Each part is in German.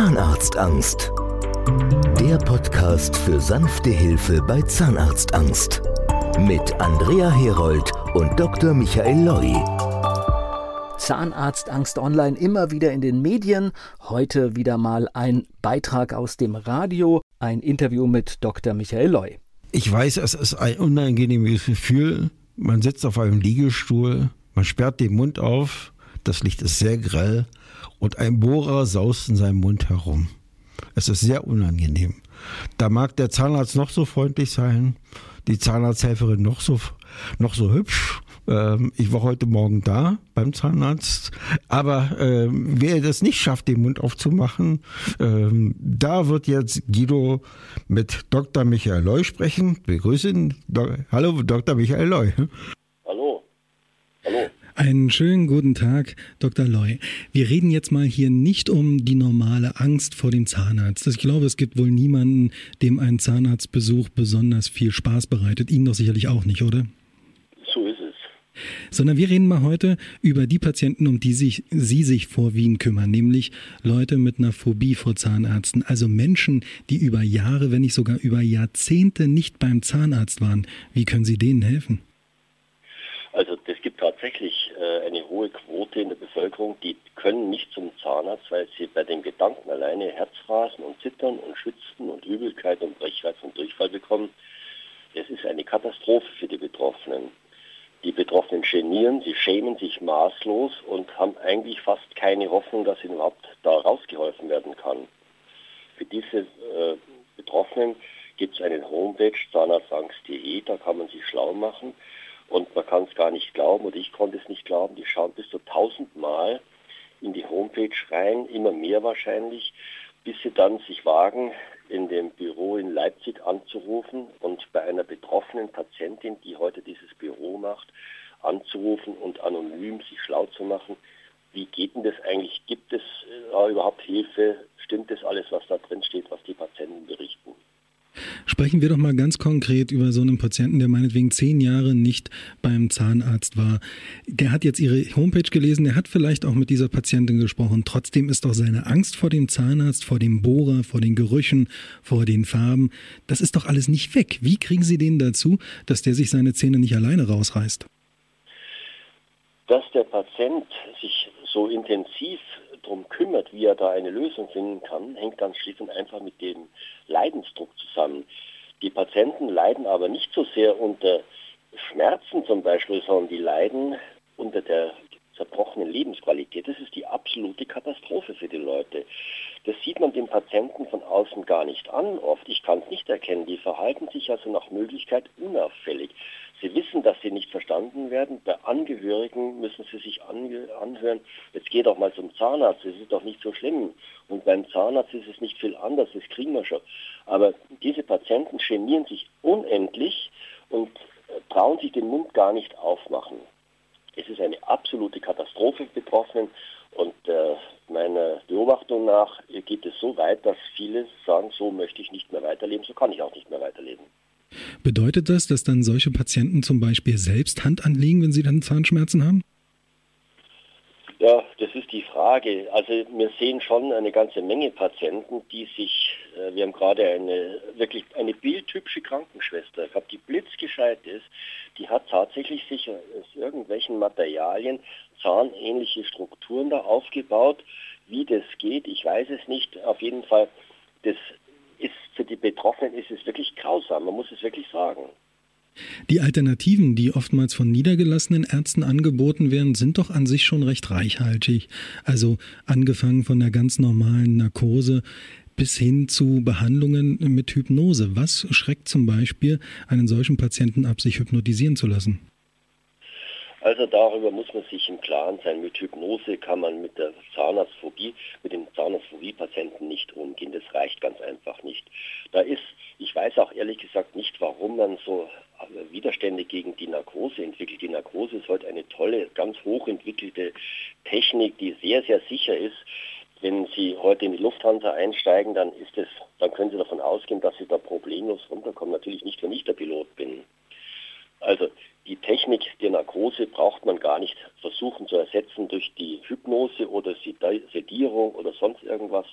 Zahnarztangst. Der Podcast für sanfte Hilfe bei Zahnarztangst. Mit Andrea Herold und Dr. Michael Loi. Zahnarztangst online immer wieder in den Medien. Heute wieder mal ein Beitrag aus dem Radio, ein Interview mit Dr. Michael Loi. Ich weiß, es ist ein unangenehmes Gefühl. Man sitzt auf einem Liegestuhl, man sperrt den Mund auf, das Licht ist sehr grell und ein Bohrer saust in seinem Mund herum. Es ist sehr unangenehm. Da mag der Zahnarzt noch so freundlich sein, die Zahnarzthelferin noch so, noch so hübsch. Ähm, ich war heute Morgen da beim Zahnarzt, aber ähm, wer das nicht schafft, den Mund aufzumachen, ähm, da wird jetzt Guido mit Dr. Michael Loy sprechen. Begrüße ihn. Do Hallo, Dr. Michael Loy. Einen schönen guten Tag, Dr. Loy. Wir reden jetzt mal hier nicht um die normale Angst vor dem Zahnarzt. Ich glaube, es gibt wohl niemanden, dem ein Zahnarztbesuch besonders viel Spaß bereitet. Ihnen doch sicherlich auch nicht, oder? So ist es. Sondern wir reden mal heute über die Patienten, um die sich, Sie sich vor Wien kümmern, nämlich Leute mit einer Phobie vor Zahnärzten. Also Menschen, die über Jahre, wenn nicht sogar über Jahrzehnte nicht beim Zahnarzt waren. Wie können Sie denen helfen? Also es gibt tatsächlich äh, eine hohe Quote in der Bevölkerung, die können nicht zum Zahnarzt, weil sie bei den Gedanken alleine Herzrasen und Zittern und Schwitzen und Übelkeit und Brechreiz und Durchfall bekommen. Es ist eine Katastrophe für die Betroffenen. Die Betroffenen genieren, sie schämen sich maßlos und haben eigentlich fast keine Hoffnung, dass ihnen überhaupt da rausgeholfen werden kann. Für diese äh, Betroffenen gibt es eine Homepage zahnarztangst.de, da kann man sich schlau machen. Und man kann es gar nicht glauben, oder ich konnte es nicht glauben, die schauen bis zu tausendmal in die Homepage rein, immer mehr wahrscheinlich, bis sie dann sich wagen, in dem Büro in Leipzig anzurufen und bei einer betroffenen Patientin, die heute dieses Büro macht, anzurufen und anonym sich schlau zu machen. Wie geht denn das eigentlich? Gibt es äh, überhaupt Hilfe? Stimmt das alles, was da drin steht, was die Patienten berichten? Sprechen wir doch mal ganz konkret über so einen Patienten, der meinetwegen zehn Jahre nicht beim Zahnarzt war. Der hat jetzt Ihre Homepage gelesen, der hat vielleicht auch mit dieser Patientin gesprochen. Trotzdem ist doch seine Angst vor dem Zahnarzt, vor dem Bohrer, vor den Gerüchen, vor den Farben, das ist doch alles nicht weg. Wie kriegen Sie den dazu, dass der sich seine Zähne nicht alleine rausreißt? Dass der Patient sich so intensiv darum kümmert, wie er da eine Lösung finden kann, hängt ganz schlicht und einfach mit dem Leidensdruck zusammen. Die Patienten leiden aber nicht so sehr unter Schmerzen zum Beispiel, sondern die leiden unter der zerbrochenen Lebensqualität. Das ist die absolute Katastrophe für die Leute. Das sieht man dem Patienten von außen gar nicht an. Oft, ich kann es nicht erkennen. Die verhalten sich also nach Möglichkeit unauffällig. Sie wissen, dass sie nicht verstanden werden. Bei Angehörigen müssen sie sich anhören, geht doch mal zum Zahnarzt, das ist doch nicht so schlimm. Und beim Zahnarzt ist es nicht viel anders, das kriegen wir schon. Aber diese Patienten genieren sich unendlich und äh, trauen sich den Mund gar nicht aufmachen. Es ist eine absolute Katastrophe Betroffenen und äh, meiner Beobachtung nach geht es so weit, dass viele sagen, so möchte ich nicht mehr weiterleben, so kann ich auch nicht mehr weiterleben. Bedeutet das, dass dann solche Patienten zum Beispiel selbst Hand anlegen, wenn sie dann Zahnschmerzen haben? Ja, das ist die Frage. Also wir sehen schon eine ganze Menge Patienten, die sich, äh, wir haben gerade eine wirklich eine bildhübsche Krankenschwester gehabt, die blitzgescheit ist, die hat tatsächlich sich aus irgendwelchen Materialien zahnähnliche Strukturen da aufgebaut. Wie das geht, ich weiß es nicht. Auf jeden Fall, das ist für die Betroffenen ist es wirklich grausam, man muss es wirklich sagen. Die Alternativen, die oftmals von niedergelassenen Ärzten angeboten werden, sind doch an sich schon recht reichhaltig. Also angefangen von der ganz normalen Narkose bis hin zu Behandlungen mit Hypnose. Was schreckt zum Beispiel einen solchen Patienten ab, sich hypnotisieren zu lassen? Also darüber muss man sich im Klaren sein. Mit Hypnose kann man mit der Zahnarztphobie, mit dem Zahnarztphobie-Patienten nicht umgehen. Das reicht ganz einfach nicht. Da ist, ich weiß auch ehrlich gesagt nicht, warum man so Widerstände gegen die Narkose entwickelt. Die Narkose ist heute eine tolle, ganz hochentwickelte Technik, die sehr, sehr sicher ist. Wenn Sie heute in die Lufthansa einsteigen, dann ist es, dann können Sie davon ausgehen, dass Sie da problemlos runterkommen. Natürlich nicht, wenn ich der Pilot bin. Also die Technik der Narkose braucht man gar nicht versuchen zu ersetzen durch die Hypnose oder Sedierung oder sonst irgendwas.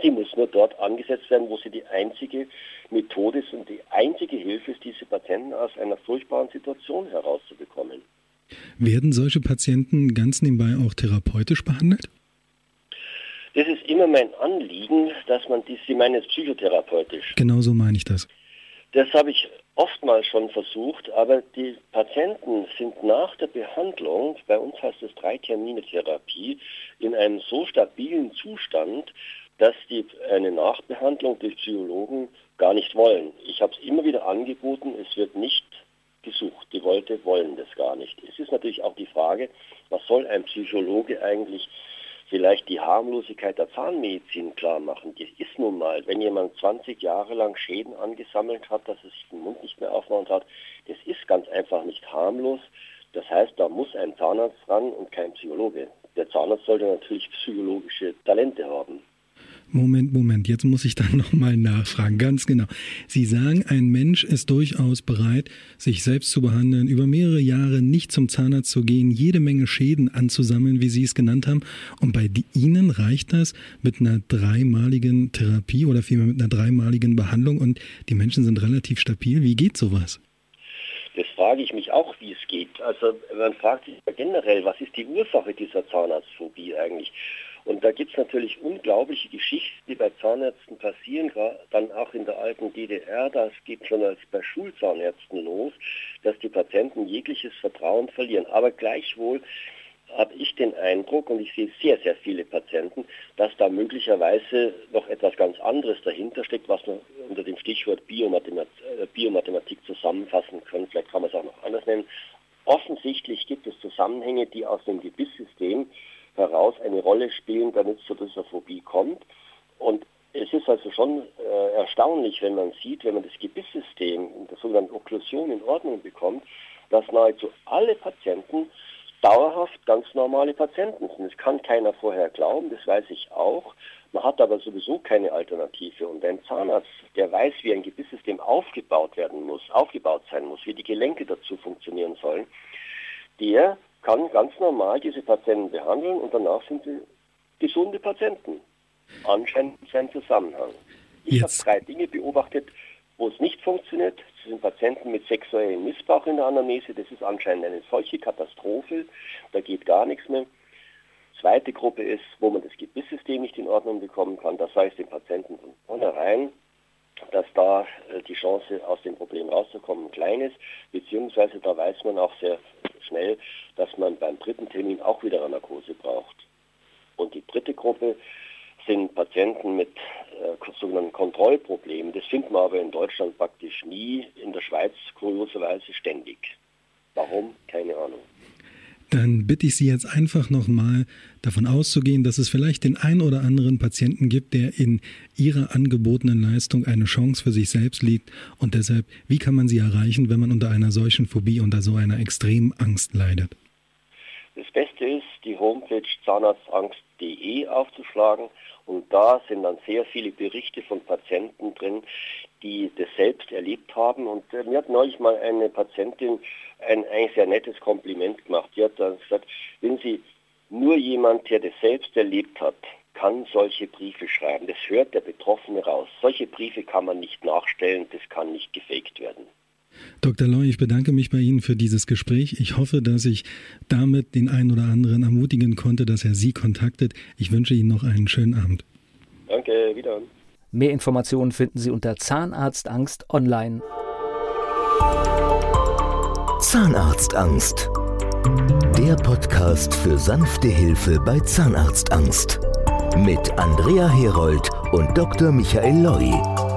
Sie muss nur dort angesetzt werden, wo sie die einzige Methode ist und die einzige Hilfe ist, diese Patienten aus einer furchtbaren Situation herauszubekommen. Werden solche Patienten ganz nebenbei auch therapeutisch behandelt? Das ist immer mein Anliegen, dass man die, Sie meinen jetzt psychotherapeutisch. Genau so meine ich das. Das habe ich oftmals schon versucht, aber die Patienten sind nach der Behandlung, bei uns heißt es drei Termine Therapie, in einem so stabilen Zustand, dass die eine Nachbehandlung durch Psychologen gar nicht wollen. Ich habe es immer wieder angeboten, es wird nicht gesucht. Die Leute wollen das gar nicht. Es ist natürlich auch die Frage, was soll ein Psychologe eigentlich vielleicht die Harmlosigkeit der Zahnmedizin klar machen. Das ist nun mal, wenn jemand 20 Jahre lang Schäden angesammelt hat, dass er sich den Mund nicht mehr aufmachen hat, das ist ganz einfach nicht harmlos. Das heißt, da muss ein Zahnarzt ran und kein Psychologe. Der Zahnarzt sollte natürlich psychologische Talente haben. Moment, Moment, jetzt muss ich da nochmal nachfragen, ganz genau. Sie sagen, ein Mensch ist durchaus bereit, sich selbst zu behandeln, über mehrere Jahre nicht zum Zahnarzt zu gehen, jede Menge Schäden anzusammeln, wie Sie es genannt haben. Und bei Ihnen reicht das mit einer dreimaligen Therapie oder vielmehr mit einer dreimaligen Behandlung und die Menschen sind relativ stabil. Wie geht sowas? Das frage ich mich auch, wie es geht. Also man fragt sich generell, was ist die Ursache dieser Zahnarztphobie eigentlich? Und da gibt es natürlich unglaubliche Geschichten, die bei Zahnärzten passieren, dann auch in der alten DDR, das geht schon als bei Schulzahnärzten los, dass die Patienten jegliches Vertrauen verlieren. Aber gleichwohl habe ich den Eindruck, und ich sehe sehr, sehr viele Patienten, dass da möglicherweise noch etwas ganz anderes dahinter steckt, was man unter dem Stichwort Biomathematik, äh, Biomathematik zusammenfassen können. Vielleicht kann man es auch noch anders nennen. Offensichtlich gibt es Zusammenhänge, die aus dem Gebisssystem heraus eine Rolle spielen, damit es zu dieser Phobie kommt. Und es ist also schon äh, erstaunlich, wenn man sieht, wenn man das Gebisssystem, das sogenannte Okklusion in Ordnung bekommt, dass nahezu alle Patienten dauerhaft ganz normale Patienten sind. Das kann keiner vorher glauben, das weiß ich auch. Man hat aber sowieso keine Alternative. Und ein Zahnarzt, der weiß, wie ein Gebisssystem aufgebaut werden muss, aufgebaut sein muss, wie die Gelenke dazu funktionieren sollen, der kann ganz normal diese Patienten behandeln und danach sind sie gesunde Patienten. Anscheinend ist ein Zusammenhang. Ich habe drei Dinge beobachtet, wo es nicht funktioniert. Das sind Patienten mit sexuellem Missbrauch in der Anamnese. Das ist anscheinend eine solche Katastrophe. Da geht gar nichts mehr. Zweite Gruppe ist, wo man das Gebisssystem nicht in Ordnung bekommen kann. Das heißt den Patienten von vornherein, dass da äh, die Chance aus dem Problem rauszukommen klein ist. Beziehungsweise da weiß man auch sehr schnell, dass man beim dritten Termin auch wieder eine Narkose braucht. Und die dritte Gruppe sind Patienten mit äh, sogenannten Kontrollproblemen. Das findet man aber in Deutschland praktisch nie, in der Schweiz kurioserweise ständig. Warum? Keine Ahnung dann bitte ich Sie jetzt einfach nochmal davon auszugehen, dass es vielleicht den einen oder anderen Patienten gibt, der in Ihrer angebotenen Leistung eine Chance für sich selbst liegt. Und deshalb, wie kann man sie erreichen, wenn man unter einer solchen Phobie, unter so einer extremen Angst leidet? Das Beste ist, die Homepage zahnarztangst.de aufzuschlagen und da sind dann sehr viele Berichte von Patienten drin, die das selbst erlebt haben. Und äh, mir hat neulich mal eine Patientin ein eigentlich sehr nettes Kompliment gemacht. Die hat dann gesagt, wenn Sie nur jemand, der das selbst erlebt hat, kann solche Briefe schreiben. Das hört der Betroffene raus. Solche Briefe kann man nicht nachstellen, das kann nicht gefaked werden. Dr. Loy, ich bedanke mich bei Ihnen für dieses Gespräch. Ich hoffe, dass ich damit den einen oder anderen ermutigen konnte, dass er Sie kontaktet. Ich wünsche Ihnen noch einen schönen Abend. Danke, wieder. Mehr Informationen finden Sie unter Zahnarztangst online. Zahnarztangst. Der Podcast für sanfte Hilfe bei Zahnarztangst. Mit Andrea Herold und Dr. Michael Loi.